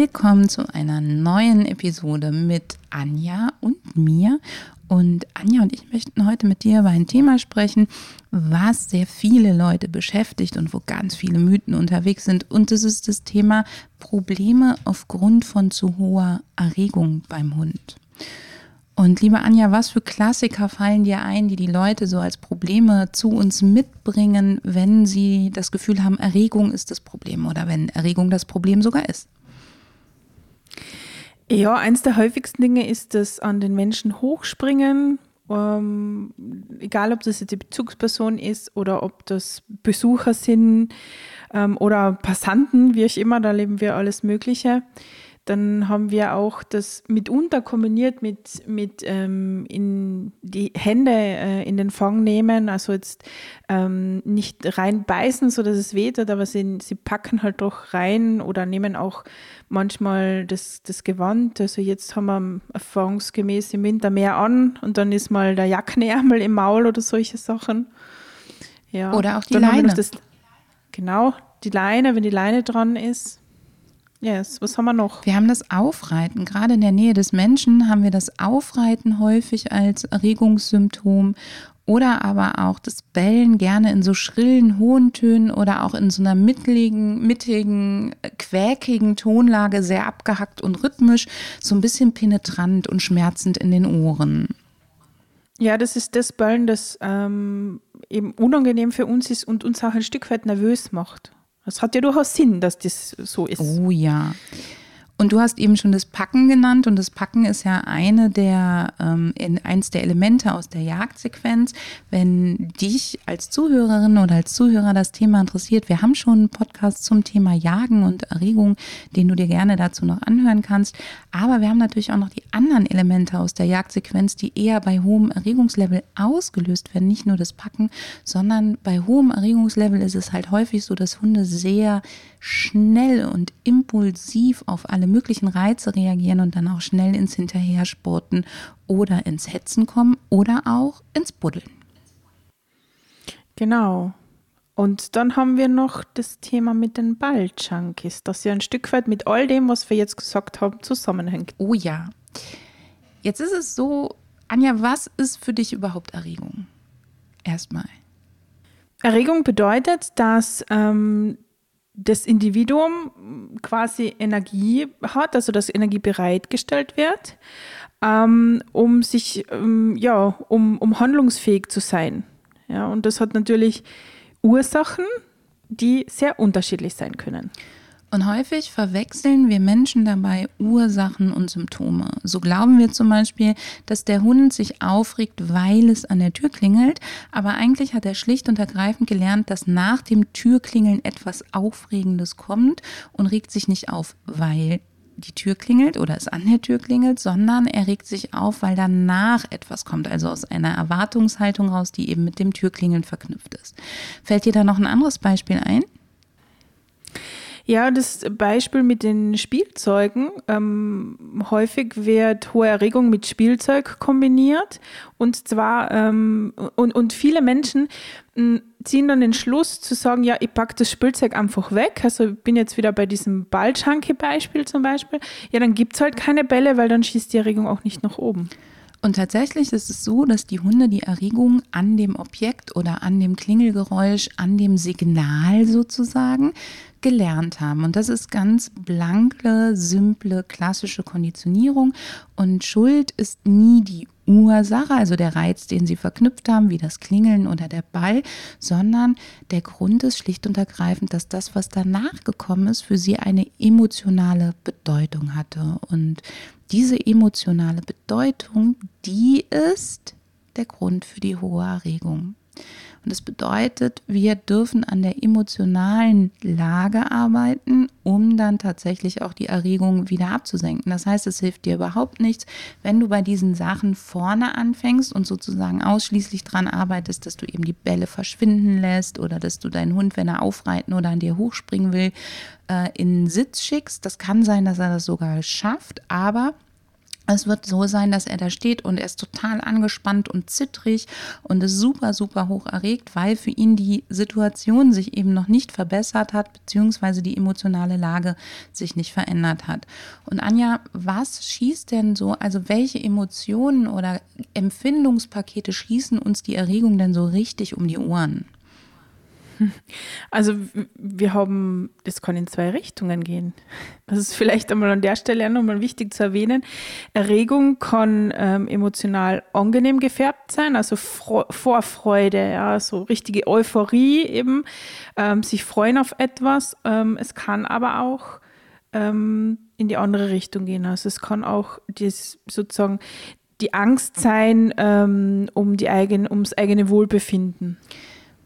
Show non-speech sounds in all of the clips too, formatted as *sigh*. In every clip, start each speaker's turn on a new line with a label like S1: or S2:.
S1: Willkommen zu einer neuen Episode mit Anja und mir. Und Anja und ich möchten heute mit dir über ein Thema sprechen, was sehr viele Leute beschäftigt und wo ganz viele Mythen unterwegs sind. Und das ist das Thema Probleme aufgrund von zu hoher Erregung beim Hund. Und liebe Anja, was für Klassiker fallen dir ein, die die Leute so als Probleme zu uns mitbringen, wenn sie das Gefühl haben, Erregung ist das Problem oder wenn Erregung das Problem sogar ist?
S2: Ja, eins der häufigsten Dinge ist das an den Menschen hochspringen. Ähm, egal, ob das jetzt die Bezugsperson ist oder ob das Besucher sind ähm, oder Passanten, wie auch immer, da leben wir alles Mögliche. Dann haben wir auch das mitunter kombiniert mit, mit ähm, in die Hände äh, in den Fang nehmen, also jetzt ähm, nicht rein beißen, sodass es wehtut, aber sie, sie packen halt doch rein oder nehmen auch manchmal das, das Gewand. Also jetzt haben wir erfahrungsgemäß im Winter mehr an und dann ist mal der Jackenärmel im Maul oder solche Sachen.
S1: Ja. Oder auch die dann Leine. Das,
S2: genau, die Leine, wenn die Leine dran ist. Yes, was haben wir noch?
S1: Wir haben das Aufreiten. Gerade in der Nähe des Menschen haben wir das Aufreiten häufig als Erregungssymptom oder aber auch das Bellen gerne in so schrillen, hohen Tönen oder auch in so einer mittigen, mittigen, quäkigen Tonlage, sehr abgehackt und rhythmisch, so ein bisschen penetrant und schmerzend in den Ohren.
S2: Ja, das ist das Bellen, das ähm, eben unangenehm für uns ist und uns auch ein Stück weit nervös macht. Das hat ja durchaus Sinn, dass das so ist.
S1: Oh ja. Und du hast eben schon das Packen genannt und das Packen ist ja eine der, ähm, eins der Elemente aus der Jagdsequenz. Wenn dich als Zuhörerin oder als Zuhörer das Thema interessiert, wir haben schon einen Podcast zum Thema Jagen und Erregung, den du dir gerne dazu noch anhören kannst. Aber wir haben natürlich auch noch die anderen Elemente aus der Jagdsequenz, die eher bei hohem Erregungslevel ausgelöst werden. Nicht nur das Packen, sondern bei hohem Erregungslevel ist es halt häufig so, dass Hunde sehr schnell und impulsiv auf alle möglichen Reize reagieren und dann auch schnell ins Hinterhersporten oder ins Hetzen kommen oder auch ins Buddeln.
S2: Genau. Und dann haben wir noch das Thema mit den Balljunkies, das ja ein Stück weit mit all dem, was wir jetzt gesagt haben, zusammenhängt.
S1: Oh ja. Jetzt ist es so, Anja, was ist für dich überhaupt Erregung? Erstmal.
S2: Erregung bedeutet, dass ähm, das Individuum quasi Energie hat, also dass Energie bereitgestellt wird, ähm, um sich, ähm, ja, um, um handlungsfähig zu sein. Ja, und das hat natürlich Ursachen, die sehr unterschiedlich sein können.
S1: Und häufig verwechseln wir Menschen dabei Ursachen und Symptome. So glauben wir zum Beispiel, dass der Hund sich aufregt, weil es an der Tür klingelt, aber eigentlich hat er schlicht und ergreifend gelernt, dass nach dem Türklingeln etwas Aufregendes kommt und regt sich nicht auf, weil die Tür klingelt oder es an der Tür klingelt, sondern er regt sich auf, weil danach etwas kommt, also aus einer Erwartungshaltung raus, die eben mit dem Türklingeln verknüpft ist. Fällt dir da noch ein anderes Beispiel ein?
S2: Ja, das Beispiel mit den Spielzeugen. Ähm, häufig wird hohe Erregung mit Spielzeug kombiniert. Und zwar, ähm, und, und viele Menschen mh, ziehen dann den Schluss zu sagen, ja, ich packe das Spielzeug einfach weg. Also ich bin jetzt wieder bei diesem Ballschanke-Beispiel zum Beispiel. Ja, dann gibt es halt keine Bälle, weil dann schießt die Erregung auch nicht nach oben.
S1: Und tatsächlich ist es so, dass die Hunde die Erregung an dem Objekt oder an dem Klingelgeräusch, an dem Signal sozusagen gelernt haben. Und das ist ganz blanke, simple, klassische Konditionierung. Und Schuld ist nie die Ursache, also der Reiz, den sie verknüpft haben, wie das Klingeln oder der Ball, sondern der Grund ist schlicht und ergreifend, dass das, was danach gekommen ist, für sie eine emotionale Bedeutung hatte. Und diese emotionale Bedeutung, die ist der Grund für die hohe Erregung. Und das bedeutet, wir dürfen an der emotionalen Lage arbeiten, um dann tatsächlich auch die Erregung wieder abzusenken. Das heißt, es hilft dir überhaupt nichts, wenn du bei diesen Sachen vorne anfängst und sozusagen ausschließlich daran arbeitest, dass du eben die Bälle verschwinden lässt oder dass du deinen Hund, wenn er aufreiten oder an dir hochspringen will, äh, in Sitz schickst. Das kann sein, dass er das sogar schafft, aber es wird so sein, dass er da steht und er ist total angespannt und zittrig und ist super, super hoch erregt, weil für ihn die Situation sich eben noch nicht verbessert hat, beziehungsweise die emotionale Lage sich nicht verändert hat. Und Anja, was schießt denn so, also welche Emotionen oder Empfindungspakete schießen uns die Erregung denn so richtig um die Ohren? *laughs*
S2: Also wir haben, das kann in zwei Richtungen gehen. Das ist vielleicht einmal an der Stelle auch nochmal wichtig zu erwähnen. Erregung kann ähm, emotional angenehm gefärbt sein, also Vorfreude, ja, so richtige Euphorie eben, ähm, sich freuen auf etwas. Ähm, es kann aber auch ähm, in die andere Richtung gehen. Also es kann auch das sozusagen die Angst sein ähm, um die eigen, ums eigene Wohlbefinden.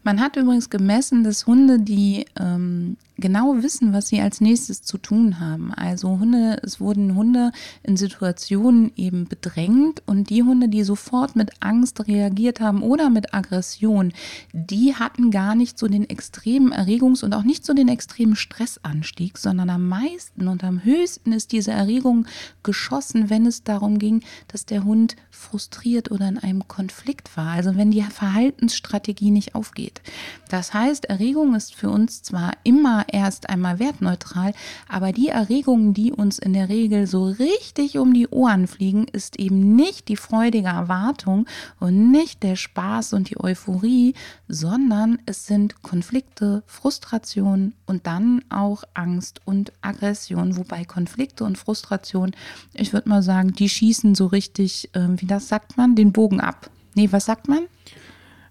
S1: Man hat übrigens gemessen, dass Hunde, die ähm, genau wissen, was sie als nächstes zu tun haben. Also Hunde, es wurden Hunde in Situationen eben bedrängt und die Hunde, die sofort mit Angst reagiert haben oder mit Aggression, die hatten gar nicht so den extremen Erregungs- und auch nicht so den extremen Stressanstieg, sondern am meisten und am höchsten ist diese Erregung geschossen, wenn es darum ging, dass der Hund frustriert oder in einem Konflikt war. Also wenn die Verhaltensstrategie nicht aufgeht. Das heißt, Erregung ist für uns zwar immer erst einmal wertneutral, aber die Erregungen, die uns in der Regel so richtig um die Ohren fliegen, ist eben nicht die freudige Erwartung und nicht der Spaß und die Euphorie, sondern es sind Konflikte, Frustration und dann auch Angst und Aggression, wobei Konflikte und Frustration, ich würde mal sagen, die schießen so richtig, äh, wie das sagt man, den Bogen ab. Nee, was sagt man?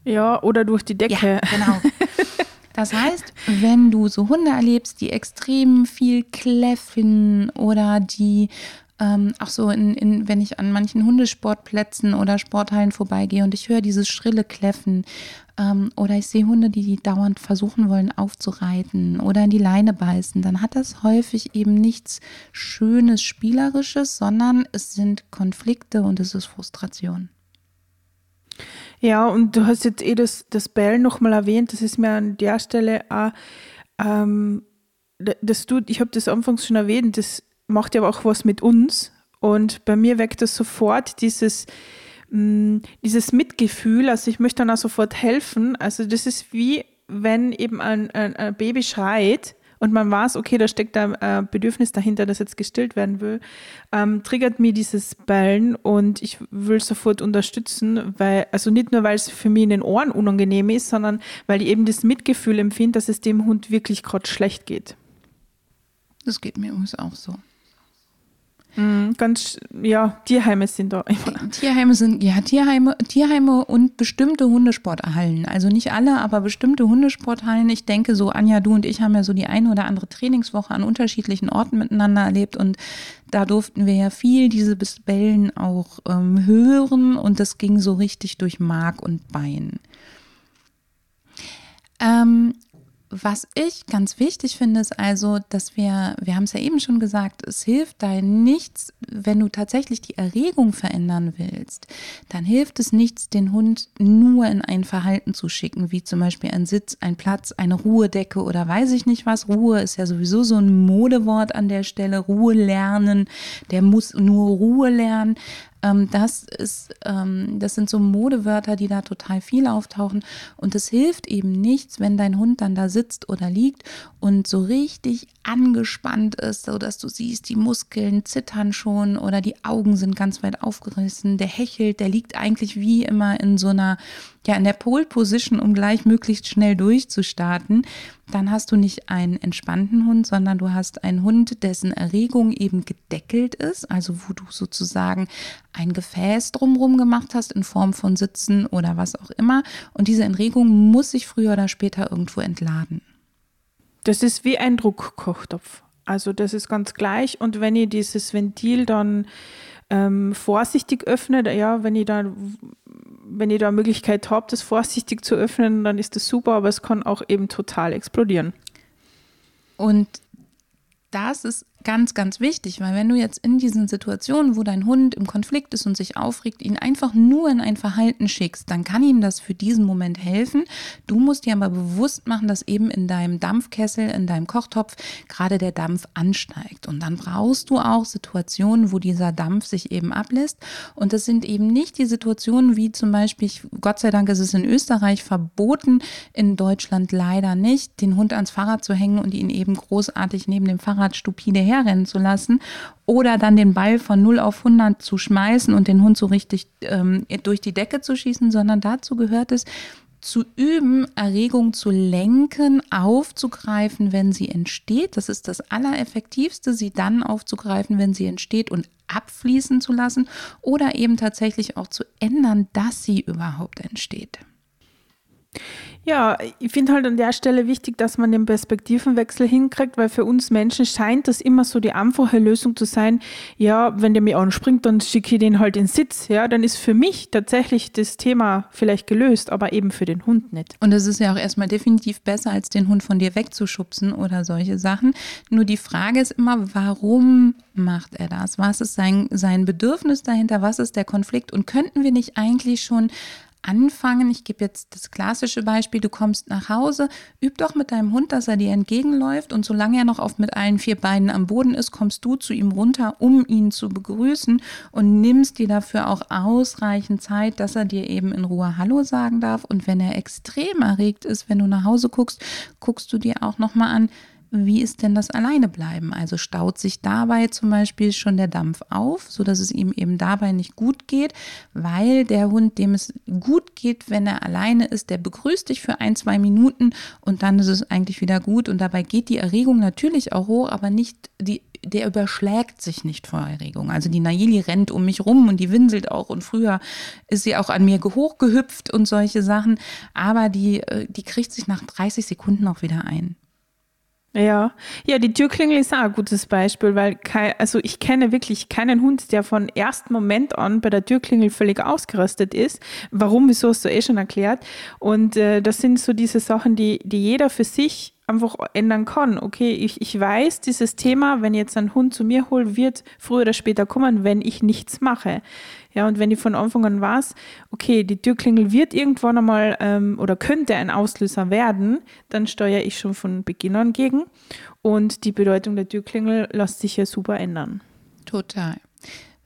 S2: Ja, oder durch die Decke.
S1: Ja, genau. *laughs* Das heißt, wenn du so Hunde erlebst, die extrem viel kläffen oder die ähm, auch so, in, in, wenn ich an manchen Hundesportplätzen oder Sporthallen vorbeigehe und ich höre dieses schrille Kläffen ähm, oder ich sehe Hunde, die, die dauernd versuchen wollen aufzureiten oder in die Leine beißen, dann hat das häufig eben nichts Schönes, Spielerisches, sondern es sind Konflikte und es ist Frustration.
S2: Ja, und du hast jetzt eh das, das Bellen nochmal erwähnt, das ist mir an der Stelle auch, ähm, das tut, ich habe das anfangs schon erwähnt, das macht ja auch was mit uns. Und bei mir weckt das sofort dieses, mh, mm, dieses Mitgefühl, also ich möchte dann auch sofort helfen. Also das ist wie wenn eben ein, ein, ein Baby schreit und man weiß, okay, da steckt ein äh, Bedürfnis dahinter, das jetzt gestillt werden will, ähm, triggert mir dieses Bellen und ich will sofort unterstützen, weil, also nicht nur, weil es für mich in den Ohren unangenehm ist, sondern weil ich eben das Mitgefühl empfinde, dass es dem Hund wirklich gerade schlecht geht.
S1: Das geht mir übrigens auch so.
S2: Mhm, ganz, ja, Tierheime sind da immer.
S1: Tierheime sind, ja, Tierheime, Tierheime und bestimmte Hundesporthallen. Also nicht alle, aber bestimmte Hundesporthallen. Ich denke so, Anja, du und ich haben ja so die eine oder andere Trainingswoche an unterschiedlichen Orten miteinander erlebt und da durften wir ja viel diese Bellen auch ähm, hören und das ging so richtig durch Mark und Bein. Ähm, was ich ganz wichtig finde, ist also, dass wir, wir haben es ja eben schon gesagt, es hilft da nichts, wenn du tatsächlich die Erregung verändern willst, dann hilft es nichts, den Hund nur in ein Verhalten zu schicken, wie zum Beispiel ein Sitz, ein Platz, eine Ruhedecke oder weiß ich nicht was. Ruhe ist ja sowieso so ein Modewort an der Stelle. Ruhe lernen, der muss nur Ruhe lernen. Ähm, das ist, ähm, das sind so Modewörter, die da total viel auftauchen. Und es hilft eben nichts, wenn dein Hund dann da sitzt oder liegt und so richtig angespannt ist, so dass du siehst, die Muskeln zittern schon oder die Augen sind ganz weit aufgerissen, der hechelt, der liegt eigentlich wie immer in so einer ja in der Pole Position, um gleich möglichst schnell durchzustarten, dann hast du nicht einen entspannten Hund, sondern du hast einen Hund, dessen Erregung eben gedeckelt ist, also wo du sozusagen ein Gefäß drumherum gemacht hast in Form von Sitzen oder was auch immer. Und diese Erregung muss sich früher oder später irgendwo entladen.
S2: Das ist wie ein Druckkochtopf. Also das ist ganz gleich. Und wenn ihr dieses Ventil dann ähm, vorsichtig öffnet, ja, wenn ich da wenn ich da eine Möglichkeit habe, das vorsichtig zu öffnen, dann ist das super, aber es kann auch eben total explodieren.
S1: Und das ist ganz, ganz wichtig, weil wenn du jetzt in diesen Situationen, wo dein Hund im Konflikt ist und sich aufregt, ihn einfach nur in ein Verhalten schickst, dann kann ihm das für diesen Moment helfen. Du musst dir aber bewusst machen, dass eben in deinem Dampfkessel, in deinem Kochtopf gerade der Dampf ansteigt. Und dann brauchst du auch Situationen, wo dieser Dampf sich eben ablässt. Und das sind eben nicht die Situationen wie zum Beispiel, Gott sei Dank ist es in Österreich verboten, in Deutschland leider nicht, den Hund ans Fahrrad zu hängen und ihn eben großartig neben dem Fahrrad stupide her herrennen zu lassen oder dann den Ball von 0 auf 100 zu schmeißen und den Hund so richtig ähm, durch die Decke zu schießen, sondern dazu gehört es, zu üben, Erregung zu lenken, aufzugreifen, wenn sie entsteht. Das ist das Allereffektivste, sie dann aufzugreifen, wenn sie entsteht und abfließen zu lassen oder eben tatsächlich auch zu ändern, dass sie überhaupt entsteht.
S2: Ja, ich finde halt an der Stelle wichtig, dass man den Perspektivenwechsel hinkriegt, weil für uns Menschen scheint das immer so die einfache Lösung zu sein. Ja, wenn der mir anspringt, dann schicke ich den halt in Sitz. Ja, dann ist für mich tatsächlich das Thema vielleicht gelöst, aber eben für den Hund nicht.
S1: Und es ist ja auch erstmal definitiv besser, als den Hund von dir wegzuschubsen oder solche Sachen. Nur die Frage ist immer, warum macht er das? Was ist sein, sein Bedürfnis dahinter? Was ist der Konflikt? Und könnten wir nicht eigentlich schon anfangen. Ich gebe jetzt das klassische Beispiel, du kommst nach Hause, üb doch mit deinem Hund, dass er dir entgegenläuft. Und solange er noch auf mit allen vier Beinen am Boden ist, kommst du zu ihm runter, um ihn zu begrüßen und nimmst dir dafür auch ausreichend Zeit, dass er dir eben in Ruhe Hallo sagen darf. Und wenn er extrem erregt ist, wenn du nach Hause guckst, guckst du dir auch nochmal an, wie ist denn das Alleinebleiben? Also staut sich dabei zum Beispiel schon der Dampf auf, sodass es ihm eben dabei nicht gut geht, weil der Hund, dem es gut geht, wenn er alleine ist, der begrüßt dich für ein, zwei Minuten und dann ist es eigentlich wieder gut und dabei geht die Erregung natürlich auch hoch, aber nicht die der überschlägt sich nicht vor Erregung. Also die Naili rennt um mich rum und die winselt auch und früher ist sie auch an mir hochgehüpft und solche Sachen, aber die, äh, die kriegt sich nach 30 Sekunden auch wieder ein.
S2: Ja, ja, die Türklingel ist auch ein gutes Beispiel, weil kein, also ich kenne wirklich keinen Hund, der von ersten Moment an bei der Türklingel völlig ausgerastet ist. Warum, wieso hast du eh schon erklärt. Und äh, das sind so diese Sachen, die, die jeder für sich einfach ändern kann. Okay, ich, ich weiß, dieses Thema, wenn jetzt ein Hund zu mir holt, wird früher oder später kommen, wenn ich nichts mache. Ja, und wenn ich von Anfang an weiß, okay, die Türklingel wird irgendwann einmal ähm, oder könnte ein Auslöser werden, dann steuere ich schon von Beginn an gegen. Und die Bedeutung der Türklingel lässt sich ja super ändern.
S1: Total.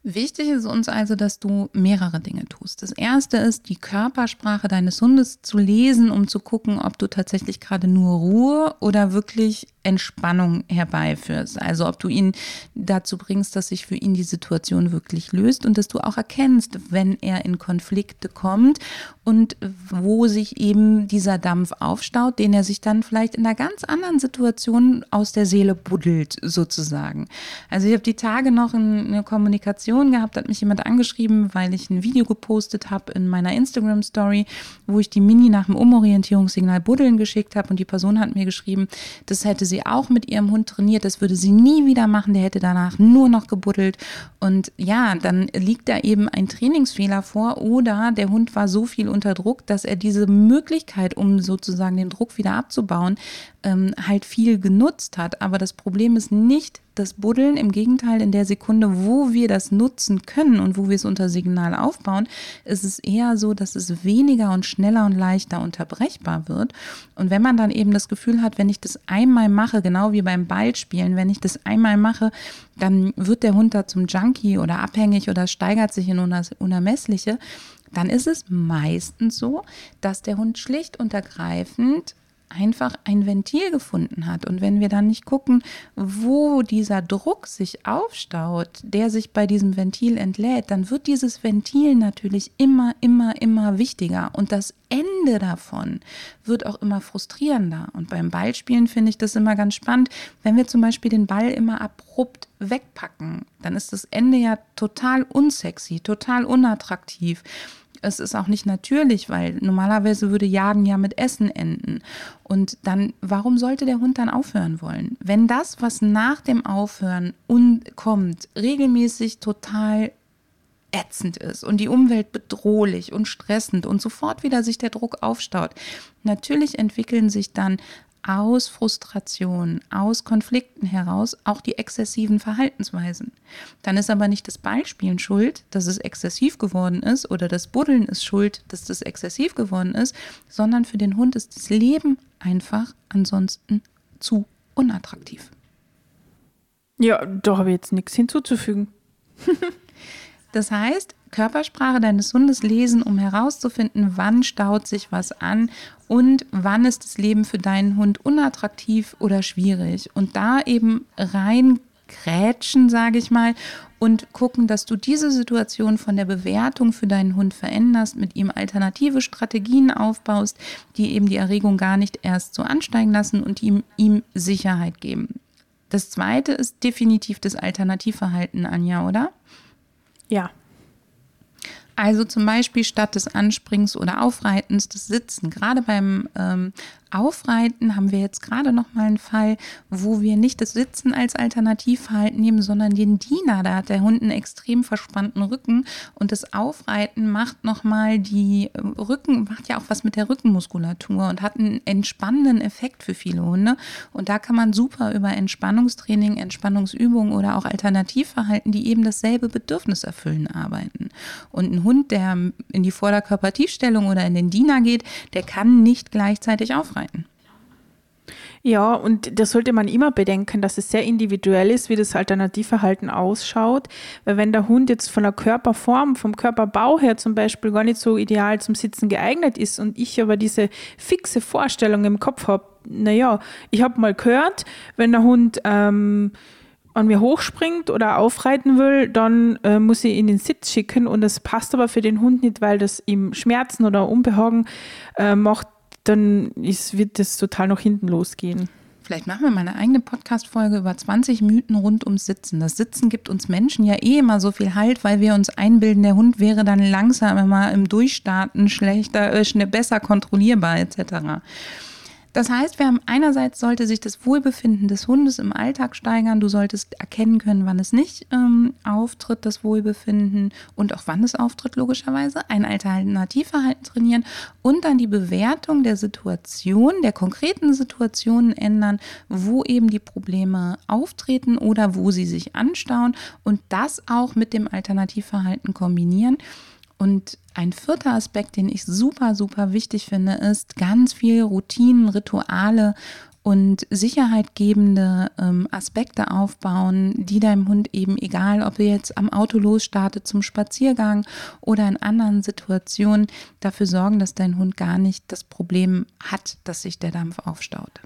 S1: Wichtig ist uns also, dass du mehrere Dinge tust. Das erste ist, die Körpersprache deines Hundes zu lesen, um zu gucken, ob du tatsächlich gerade nur Ruhe oder wirklich Entspannung herbeiführst. Also ob du ihn dazu bringst, dass sich für ihn die Situation wirklich löst und dass du auch erkennst, wenn er in Konflikte kommt und wo sich eben dieser Dampf aufstaut, den er sich dann vielleicht in einer ganz anderen Situation aus der Seele buddelt, sozusagen. Also ich habe die Tage noch eine Kommunikation gehabt, hat mich jemand angeschrieben, weil ich ein Video gepostet habe in meiner Instagram Story, wo ich die Mini nach dem Umorientierungssignal buddeln geschickt habe und die Person hat mir geschrieben, das hätte sie sie auch mit ihrem Hund trainiert. Das würde sie nie wieder machen. Der hätte danach nur noch gebuddelt. Und ja, dann liegt da eben ein Trainingsfehler vor oder der Hund war so viel unter Druck, dass er diese Möglichkeit, um sozusagen den Druck wieder abzubauen, ähm, halt viel genutzt hat. Aber das Problem ist nicht das Buddeln, im Gegenteil, in der Sekunde, wo wir das nutzen können und wo wir es unter Signal aufbauen, ist es eher so, dass es weniger und schneller und leichter unterbrechbar wird. Und wenn man dann eben das Gefühl hat, wenn ich das einmal mache, genau wie beim Ballspielen, wenn ich das einmal mache, dann wird der Hund da zum Junkie oder abhängig oder steigert sich in Unermessliche, dann ist es meistens so, dass der Hund schlicht und ergreifend einfach ein Ventil gefunden hat. Und wenn wir dann nicht gucken, wo dieser Druck sich aufstaut, der sich bei diesem Ventil entlädt, dann wird dieses Ventil natürlich immer, immer, immer wichtiger. Und das Ende davon wird auch immer frustrierender. Und beim Ballspielen finde ich das immer ganz spannend. Wenn wir zum Beispiel den Ball immer abrupt wegpacken, dann ist das Ende ja total unsexy, total unattraktiv. Es ist auch nicht natürlich, weil normalerweise würde Jagen ja mit Essen enden. Und dann, warum sollte der Hund dann aufhören wollen? Wenn das, was nach dem Aufhören kommt, regelmäßig total ätzend ist und die Umwelt bedrohlich und stressend und sofort wieder sich der Druck aufstaut. Natürlich entwickeln sich dann aus Frustration, aus Konflikten heraus auch die exzessiven Verhaltensweisen. Dann ist aber nicht das Ballspielen schuld, dass es exzessiv geworden ist oder das Buddeln ist schuld, dass das exzessiv geworden ist, sondern für den Hund ist das Leben einfach ansonsten zu unattraktiv.
S2: Ja, da habe ich jetzt nichts hinzuzufügen. *laughs*
S1: das heißt, Körpersprache deines Hundes lesen, um herauszufinden, wann staut sich was an und wann ist das Leben für deinen Hund unattraktiv oder schwierig. Und da eben rein grätschen, sage ich mal, und gucken, dass du diese Situation von der Bewertung für deinen Hund veränderst, mit ihm alternative Strategien aufbaust, die eben die Erregung gar nicht erst so ansteigen lassen und ihm, ihm Sicherheit geben. Das zweite ist definitiv das Alternativverhalten, Anja, oder?
S2: Ja,
S1: also zum Beispiel statt des Anspringens oder Aufreitens das Sitzen. Gerade beim ähm, Aufreiten haben wir jetzt gerade noch mal einen Fall, wo wir nicht das Sitzen als Alternativverhalten nehmen, sondern den Diener. Da hat der Hund einen extrem verspannten Rücken und das Aufreiten macht noch mal die äh, Rücken macht ja auch was mit der Rückenmuskulatur und hat einen entspannenden Effekt für viele Hunde. Und da kann man super über Entspannungstraining, Entspannungsübungen oder auch Alternativverhalten, die eben dasselbe Bedürfnis erfüllen, arbeiten. Und ein Hund, der in die Vorderkörpertiefstellung oder in den Diener geht, der kann nicht gleichzeitig aufreiten.
S2: Ja, und da sollte man immer bedenken, dass es sehr individuell ist, wie das Alternativverhalten ausschaut. Weil wenn der Hund jetzt von der Körperform, vom Körperbau her zum Beispiel gar nicht so ideal zum Sitzen geeignet ist und ich aber diese fixe Vorstellung im Kopf habe, naja, ich habe mal gehört, wenn der Hund ähm, an mir hochspringt oder aufreiten will, dann äh, muss ich ihn in den Sitz schicken und das passt aber für den Hund nicht, weil das ihm Schmerzen oder Unbehagen äh, macht, dann ist, wird das total nach hinten losgehen.
S1: Vielleicht machen wir mal eine eigene Podcast-Folge über 20 Mythen rund ums Sitzen. Das Sitzen gibt uns Menschen ja eh immer so viel Halt, weil wir uns einbilden, der Hund wäre dann langsam immer im Durchstarten schlechter, äh, besser kontrollierbar etc. Das heißt, wir haben einerseits sollte sich das Wohlbefinden des Hundes im Alltag steigern. Du solltest erkennen können, wann es nicht ähm, auftritt, das Wohlbefinden und auch wann es auftritt, logischerweise. Ein Alternativverhalten trainieren und dann die Bewertung der Situation, der konkreten Situationen ändern, wo eben die Probleme auftreten oder wo sie sich anstauen und das auch mit dem Alternativverhalten kombinieren. Und ein vierter Aspekt, den ich super, super wichtig finde, ist ganz viel Routinen, Rituale und sicherheitgebende ähm, Aspekte aufbauen, die deinem Hund eben, egal ob ihr jetzt am Auto losstartet zum Spaziergang oder in anderen Situationen, dafür sorgen, dass dein Hund gar nicht das Problem hat, dass sich der Dampf aufstaut.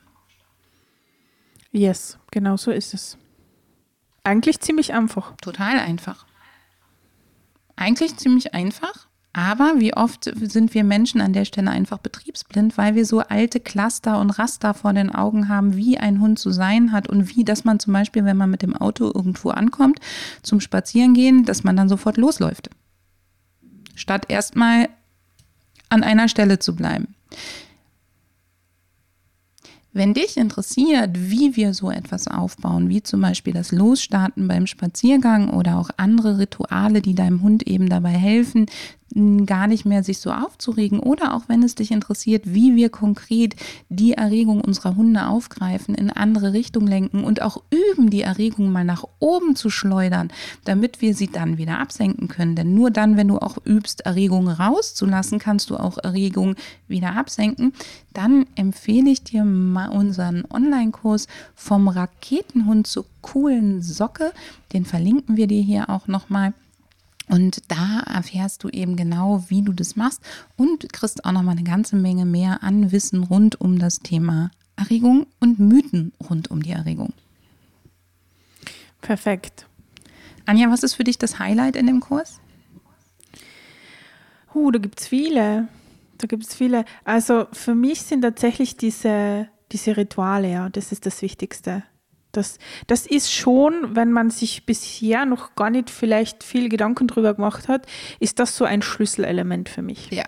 S2: Yes, genau so ist es. Eigentlich ziemlich einfach.
S1: Total einfach eigentlich ziemlich einfach. Aber wie oft sind wir Menschen an der Stelle einfach betriebsblind, weil wir so alte Cluster und Raster vor den Augen haben, wie ein Hund zu sein hat und wie, dass man zum Beispiel, wenn man mit dem Auto irgendwo ankommt, zum Spazierengehen, dass man dann sofort losläuft. Statt erstmal an einer Stelle zu bleiben. Wenn dich interessiert, wie wir so etwas aufbauen, wie zum Beispiel das Losstarten beim Spaziergang oder auch andere Rituale, die deinem Hund eben dabei helfen, gar nicht mehr sich so aufzuregen oder auch wenn es dich interessiert, wie wir konkret die Erregung unserer Hunde aufgreifen, in andere Richtung lenken und auch üben, die Erregung mal nach oben zu schleudern, damit wir sie dann wieder absenken können. Denn nur dann, wenn du auch übst, Erregung rauszulassen, kannst du auch Erregung wieder absenken. Dann empfehle ich dir mal unseren Online-Kurs vom Raketenhund zur coolen Socke. Den verlinken wir dir hier auch nochmal. Und da erfährst du eben genau, wie du das machst und kriegst auch noch mal eine ganze Menge mehr an Wissen rund um das Thema Erregung und Mythen rund um die Erregung.
S2: Perfekt.
S1: Anja, was ist für dich das Highlight in dem Kurs?
S2: Uh, da gibt es viele. Da gibt es viele. Also für mich sind tatsächlich diese, diese Rituale, ja, das ist das Wichtigste. Das, das ist schon, wenn man sich bisher noch gar nicht vielleicht viel Gedanken drüber gemacht hat, ist das so ein Schlüsselelement für mich.
S1: Ja,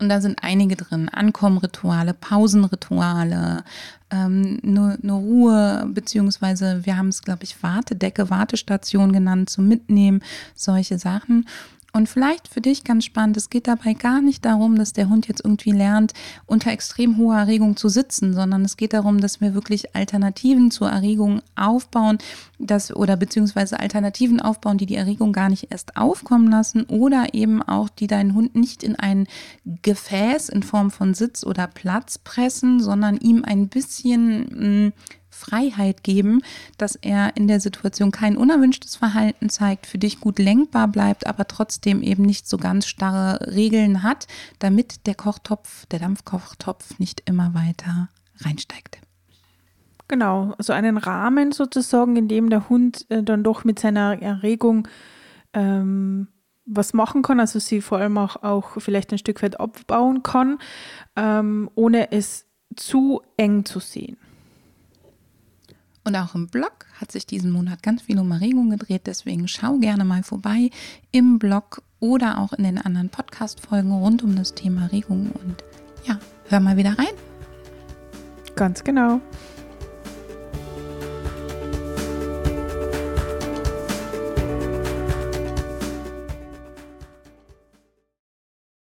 S1: Und da sind einige drin. Ankommenrituale, Pausenrituale, ähm, eine, eine Ruhe, beziehungsweise wir haben es, glaube ich, Wartedecke, Wartestation genannt, zum Mitnehmen, solche Sachen. Und vielleicht für dich ganz spannend, es geht dabei gar nicht darum, dass der Hund jetzt irgendwie lernt, unter extrem hoher Erregung zu sitzen, sondern es geht darum, dass wir wirklich Alternativen zur Erregung aufbauen, dass, oder beziehungsweise Alternativen aufbauen, die die Erregung gar nicht erst aufkommen lassen oder eben auch, die deinen Hund nicht in ein Gefäß in Form von Sitz oder Platz pressen, sondern ihm ein bisschen mh, hm, Freiheit geben, dass er in der Situation kein unerwünschtes Verhalten zeigt, für dich gut lenkbar bleibt, aber trotzdem eben nicht so ganz starre Regeln hat, damit der Kochtopf, der Dampfkochtopf nicht immer weiter reinsteigt.
S2: Genau, also einen Rahmen sozusagen, in dem der Hund äh, dann doch mit seiner Erregung ähm, was machen kann, also sie vor allem auch, auch vielleicht ein Stück weit abbauen kann, ähm, ohne es zu eng zu sehen.
S1: Und auch im Blog hat sich diesen Monat ganz viel um Erregung gedreht. Deswegen schau gerne mal vorbei im Blog oder auch in den anderen Podcast-Folgen rund um das Thema Erregung. Und ja, hör mal wieder rein.
S2: Ganz genau.